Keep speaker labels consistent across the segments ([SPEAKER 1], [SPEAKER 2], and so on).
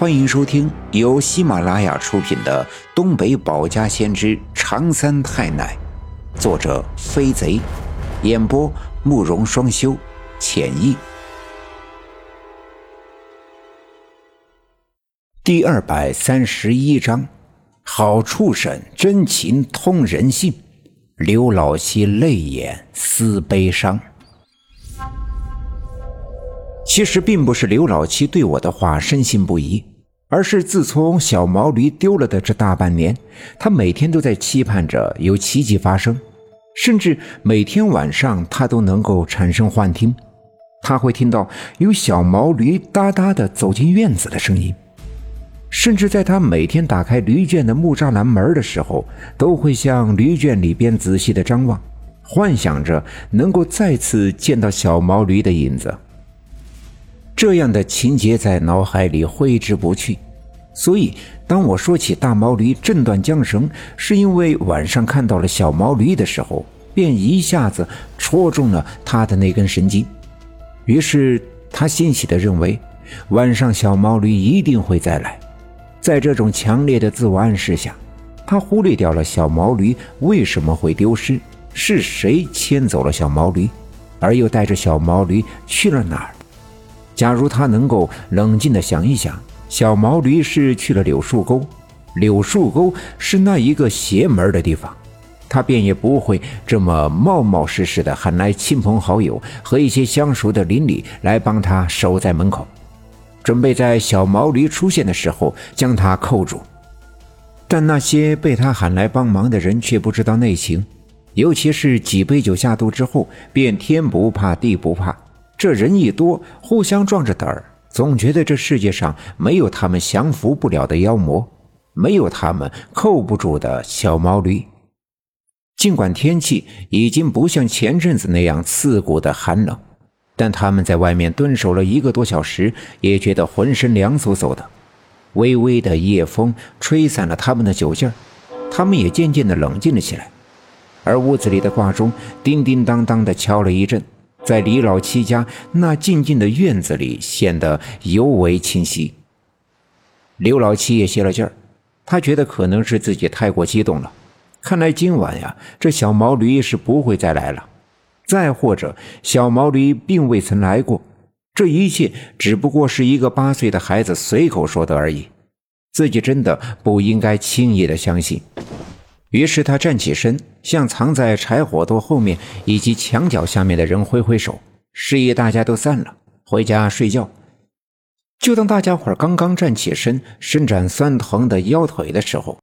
[SPEAKER 1] 欢迎收听由喜马拉雅出品的《东北保家先知长三太奶》，作者飞贼，演播慕容双修，浅意。第二百三十一章：好畜生，真情通人性。刘老七泪眼思悲伤。其实并不是刘老七对我的话深信不疑。而是自从小毛驴丢了的这大半年，他每天都在期盼着有奇迹发生，甚至每天晚上他都能够产生幻听，他会听到有小毛驴哒哒的走进院子的声音，甚至在他每天打开驴圈的木栅栏门的时候，都会向驴圈里边仔细的张望，幻想着能够再次见到小毛驴的影子。这样的情节在脑海里挥之不去，所以当我说起大毛驴震断缰绳是因为晚上看到了小毛驴的时候，便一下子戳中了他的那根神经。于是他欣喜地认为，晚上小毛驴一定会再来。在这种强烈的自我暗示下，他忽略掉了小毛驴为什么会丢失，是谁牵走了小毛驴，而又带着小毛驴去了哪儿。假如他能够冷静地想一想，小毛驴是去了柳树沟，柳树沟是那一个邪门的地方，他便也不会这么冒冒失失地喊来亲朋好友和一些相熟的邻里来帮他守在门口，准备在小毛驴出现的时候将他扣住。但那些被他喊来帮忙的人却不知道内情，尤其是几杯酒下肚之后，便天不怕地不怕。这人一多，互相壮着胆儿，总觉得这世界上没有他们降服不了的妖魔，没有他们扣不住的小毛驴。尽管天气已经不像前阵子那样刺骨的寒冷，但他们在外面蹲守了一个多小时，也觉得浑身凉飕飕的。微微的夜风吹散了他们的酒劲儿，他们也渐渐的冷静了起来。而屋子里的挂钟叮叮当当的敲了一阵。在李老七家那静静的院子里，显得尤为清晰。刘老七也泄了劲儿，他觉得可能是自己太过激动了。看来今晚呀，这小毛驴是不会再来了。再或者，小毛驴并未曾来过，这一切只不过是一个八岁的孩子随口说的而已。自己真的不应该轻易的相信。于是他站起身，向藏在柴火垛后面以及墙角下面的人挥挥手，示意大家都散了，回家睡觉。就当大家伙刚刚站起身，伸展酸疼的腰腿的时候，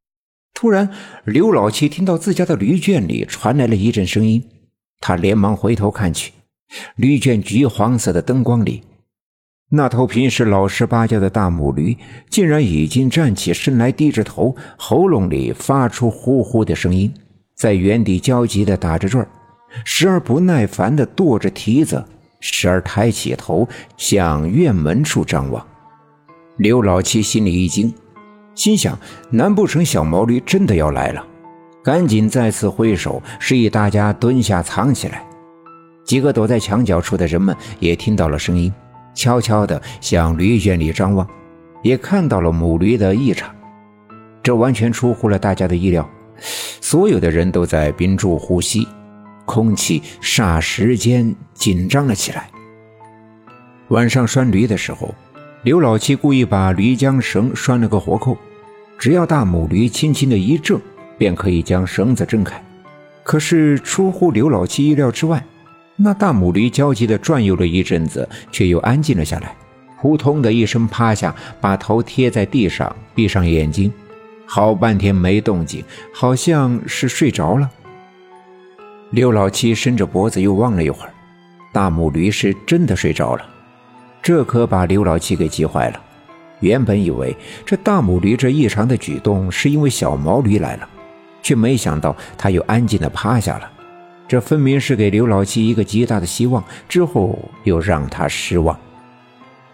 [SPEAKER 1] 突然刘老七听到自家的驴圈里传来了一阵声音，他连忙回头看去，驴圈橘黄色的灯光里。那头平时老实巴交的大母驴，竟然已经站起身来，低着头，喉咙里发出呼呼的声音，在原地焦急地打着转时而不耐烦地跺着蹄子，时而抬起头向院门处张望。刘老七心里一惊，心想：难不成小毛驴真的要来了？赶紧再次挥手，示意大家蹲下藏起来。几个躲在墙角处的人们也听到了声音。悄悄地向驴圈里张望，也看到了母驴的异常。这完全出乎了大家的意料，所有的人都在屏住呼吸，空气霎时间紧张了起来。晚上拴驴的时候，刘老七故意把驴缰绳拴了个活扣，只要大母驴轻轻的一挣，便可以将绳子挣开。可是出乎刘老七意料之外。那大母驴焦急地转悠了一阵子，却又安静了下来，扑通的一声趴下，把头贴在地上，闭上眼睛，好半天没动静，好像是睡着了。刘老七伸着脖子又望了一会儿，大母驴是真的睡着了，这可把刘老七给急坏了。原本以为这大母驴这异常的举动是因为小毛驴来了，却没想到它又安静的趴下了。这分明是给刘老七一个极大的希望，之后又让他失望。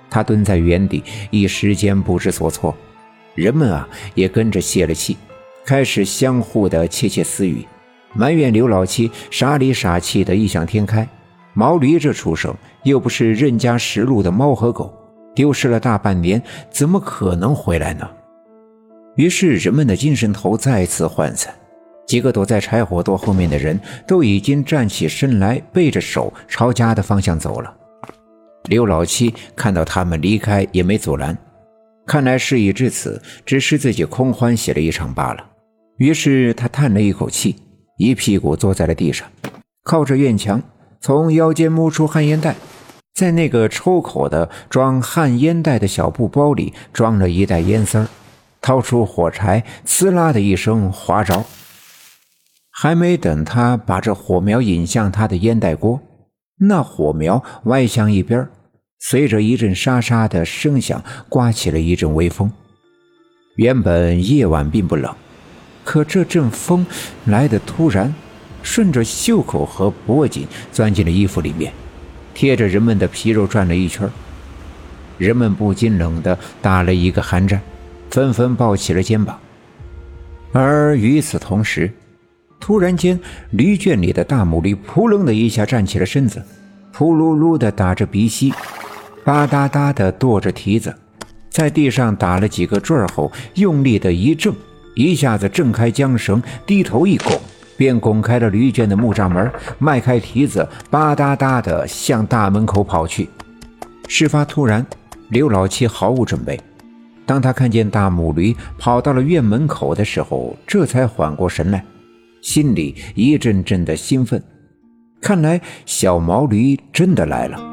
[SPEAKER 1] 他蹲在原地，一时间不知所措。人们啊，也跟着泄了气，开始相互的窃窃私语，埋怨刘老七傻里傻气的异想天开。毛驴这畜生又不是任家食禄的猫和狗，丢失了大半年，怎么可能回来呢？于是人们的精神头再次涣散。几个躲在柴火垛后面的人都已经站起身来，背着手朝家的方向走了。刘老七看到他们离开，也没阻拦。看来事已至此，只是自己空欢喜了一场罢了。于是他叹了一口气，一屁股坐在了地上，靠着院墙，从腰间摸出旱烟袋，在那个抽口的装旱烟袋的小布包里装了一袋烟丝儿，掏出火柴，呲啦的一声划着。还没等他把这火苗引向他的烟袋锅，那火苗歪向一边儿，随着一阵沙沙的声响，刮起了一阵微风。原本夜晚并不冷，可这阵风来得突然，顺着袖口和脖颈钻进了衣服里面，贴着人们的皮肉转了一圈。人们不禁冷得打了一个寒战，纷纷抱起了肩膀。而与此同时，突然间，驴圈里的大母驴扑棱的一下站起了身子，扑噜噜的打着鼻息，吧嗒嗒的跺着蹄子，在地上打了几个转后，用力的一挣，一下子挣开缰绳，低头一拱，便拱开了驴圈的木栅门，迈开蹄子，吧嗒嗒的向大门口跑去。事发突然，刘老七毫无准备。当他看见大母驴跑到了院门口的时候，这才缓过神来。心里一阵阵的兴奋，看来小毛驴真的来了。